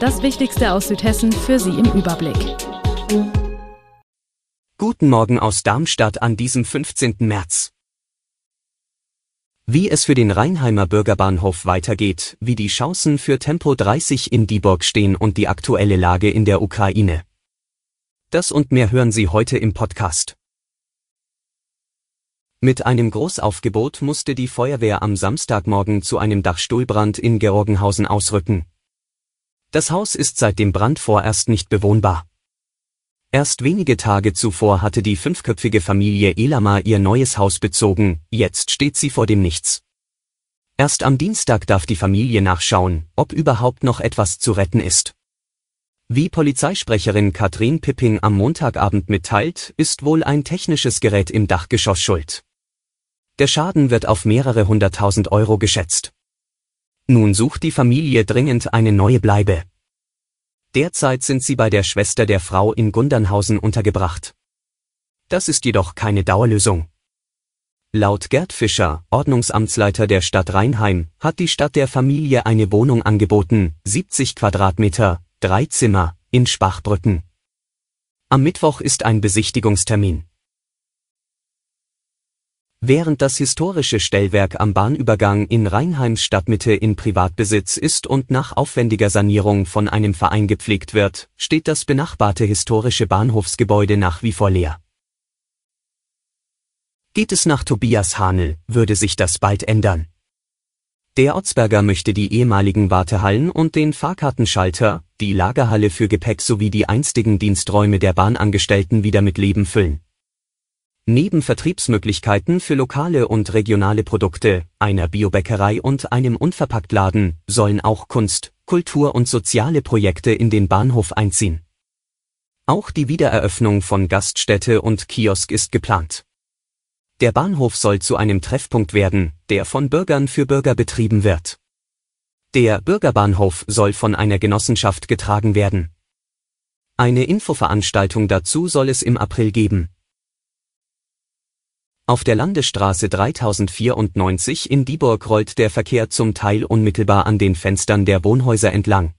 Das Wichtigste aus Südhessen für Sie im Überblick. Guten Morgen aus Darmstadt an diesem 15. März. Wie es für den Rheinheimer Bürgerbahnhof weitergeht, wie die Chancen für Tempo 30 in Dieburg stehen und die aktuelle Lage in der Ukraine. Das und mehr hören Sie heute im Podcast. Mit einem Großaufgebot musste die Feuerwehr am Samstagmorgen zu einem Dachstuhlbrand in Georgenhausen ausrücken. Das Haus ist seit dem Brand vorerst nicht bewohnbar. Erst wenige Tage zuvor hatte die fünfköpfige Familie Elama ihr neues Haus bezogen, jetzt steht sie vor dem Nichts. Erst am Dienstag darf die Familie nachschauen, ob überhaupt noch etwas zu retten ist. Wie Polizeisprecherin Katrin Pipping am Montagabend mitteilt, ist wohl ein technisches Gerät im Dachgeschoss schuld. Der Schaden wird auf mehrere hunderttausend Euro geschätzt. Nun sucht die Familie dringend eine neue Bleibe. Derzeit sind sie bei der Schwester der Frau in Gundernhausen untergebracht. Das ist jedoch keine Dauerlösung. Laut Gerd Fischer, Ordnungsamtsleiter der Stadt Rheinheim, hat die Stadt der Familie eine Wohnung angeboten, 70 Quadratmeter, drei Zimmer, in Spachbrücken. Am Mittwoch ist ein Besichtigungstermin. Während das historische Stellwerk am Bahnübergang in Rheinheims Stadtmitte in Privatbesitz ist und nach aufwendiger Sanierung von einem Verein gepflegt wird, steht das benachbarte historische Bahnhofsgebäude nach wie vor leer. Geht es nach Tobias Hahnel, würde sich das bald ändern. Der Ortsberger möchte die ehemaligen Wartehallen und den Fahrkartenschalter, die Lagerhalle für Gepäck sowie die einstigen Diensträume der Bahnangestellten wieder mit Leben füllen. Neben Vertriebsmöglichkeiten für lokale und regionale Produkte, einer Biobäckerei und einem Unverpacktladen sollen auch Kunst, Kultur und soziale Projekte in den Bahnhof einziehen. Auch die Wiedereröffnung von Gaststätte und Kiosk ist geplant. Der Bahnhof soll zu einem Treffpunkt werden, der von Bürgern für Bürger betrieben wird. Der Bürgerbahnhof soll von einer Genossenschaft getragen werden. Eine Infoveranstaltung dazu soll es im April geben. Auf der Landesstraße 3094 in Dieburg rollt der Verkehr zum Teil unmittelbar an den Fenstern der Wohnhäuser entlang.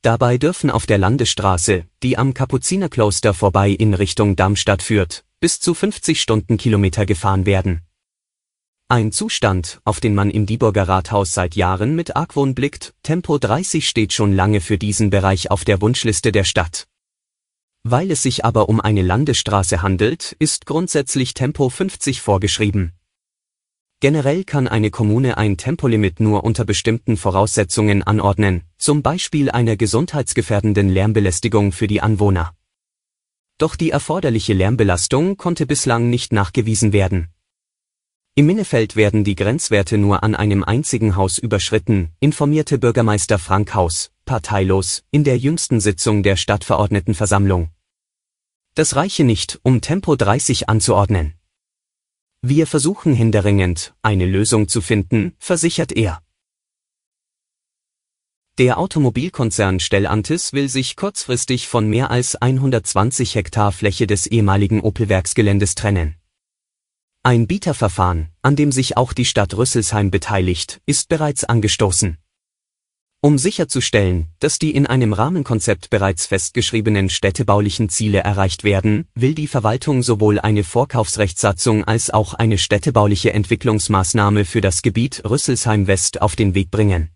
Dabei dürfen auf der Landesstraße, die am Kapuzinerkloster vorbei in Richtung Darmstadt führt, bis zu 50 Stundenkilometer gefahren werden. Ein Zustand, auf den man im Dieburger Rathaus seit Jahren mit Argwohn blickt, Tempo 30 steht schon lange für diesen Bereich auf der Wunschliste der Stadt. Weil es sich aber um eine Landesstraße handelt, ist grundsätzlich Tempo 50 vorgeschrieben. Generell kann eine Kommune ein Tempolimit nur unter bestimmten Voraussetzungen anordnen, zum Beispiel einer gesundheitsgefährdenden Lärmbelästigung für die Anwohner. Doch die erforderliche Lärmbelastung konnte bislang nicht nachgewiesen werden. Im Minnefeld werden die Grenzwerte nur an einem einzigen Haus überschritten, informierte Bürgermeister Frank Haus, parteilos, in der jüngsten Sitzung der Stadtverordnetenversammlung. Das reiche nicht, um Tempo 30 anzuordnen. Wir versuchen händeringend, eine Lösung zu finden, versichert er. Der Automobilkonzern Stellantis will sich kurzfristig von mehr als 120 Hektar Fläche des ehemaligen Opel-Werksgeländes trennen. Ein Bieterverfahren, an dem sich auch die Stadt Rüsselsheim beteiligt, ist bereits angestoßen. Um sicherzustellen, dass die in einem Rahmenkonzept bereits festgeschriebenen städtebaulichen Ziele erreicht werden, will die Verwaltung sowohl eine Vorkaufsrechtssatzung als auch eine städtebauliche Entwicklungsmaßnahme für das Gebiet Rüsselsheim West auf den Weg bringen.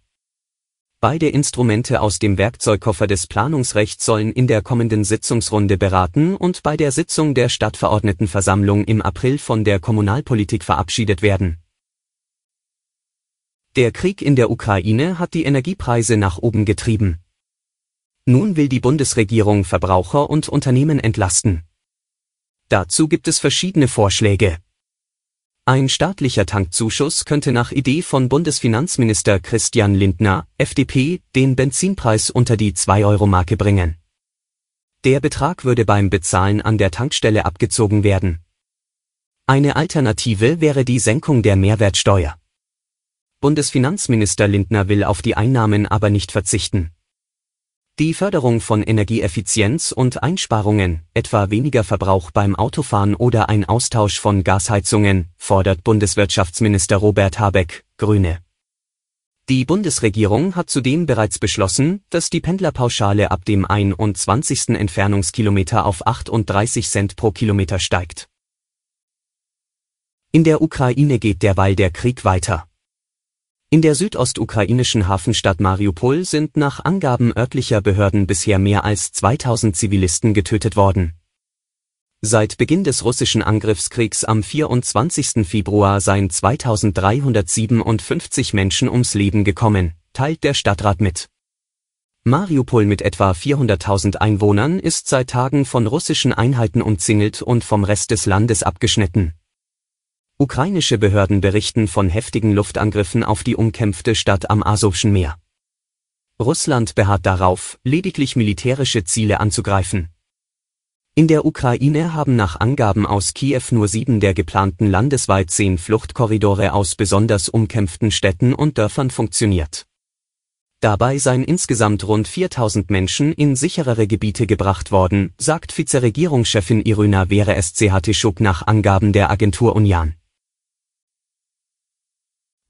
Beide Instrumente aus dem Werkzeugkoffer des Planungsrechts sollen in der kommenden Sitzungsrunde beraten und bei der Sitzung der Stadtverordnetenversammlung im April von der Kommunalpolitik verabschiedet werden der Krieg in der Ukraine hat die Energiepreise nach oben getrieben. Nun will die Bundesregierung Verbraucher und Unternehmen entlasten. Dazu gibt es verschiedene Vorschläge. Ein staatlicher Tankzuschuss könnte nach Idee von Bundesfinanzminister Christian Lindner, FDP, den Benzinpreis unter die 2-Euro-Marke bringen. Der Betrag würde beim Bezahlen an der Tankstelle abgezogen werden. Eine Alternative wäre die Senkung der Mehrwertsteuer. Bundesfinanzminister Lindner will auf die Einnahmen aber nicht verzichten. Die Förderung von Energieeffizienz und Einsparungen, etwa weniger Verbrauch beim Autofahren oder ein Austausch von Gasheizungen, fordert Bundeswirtschaftsminister Robert Habeck, Grüne. Die Bundesregierung hat zudem bereits beschlossen, dass die Pendlerpauschale ab dem 21. Entfernungskilometer auf 38 Cent pro Kilometer steigt. In der Ukraine geht derweil der Krieg weiter. In der südostukrainischen Hafenstadt Mariupol sind nach Angaben örtlicher Behörden bisher mehr als 2000 Zivilisten getötet worden. Seit Beginn des russischen Angriffskriegs am 24. Februar seien 2357 Menschen ums Leben gekommen, teilt der Stadtrat mit. Mariupol mit etwa 400.000 Einwohnern ist seit Tagen von russischen Einheiten umzingelt und vom Rest des Landes abgeschnitten. Ukrainische Behörden berichten von heftigen Luftangriffen auf die umkämpfte Stadt am Asowschen Meer. Russland beharrt darauf, lediglich militärische Ziele anzugreifen. In der Ukraine haben nach Angaben aus Kiew nur sieben der geplanten landesweit zehn Fluchtkorridore aus besonders umkämpften Städten und Dörfern funktioniert. Dabei seien insgesamt rund 4000 Menschen in sicherere Gebiete gebracht worden, sagt Vizeregierungschefin Irina Vere Schuk nach Angaben der Agentur Union.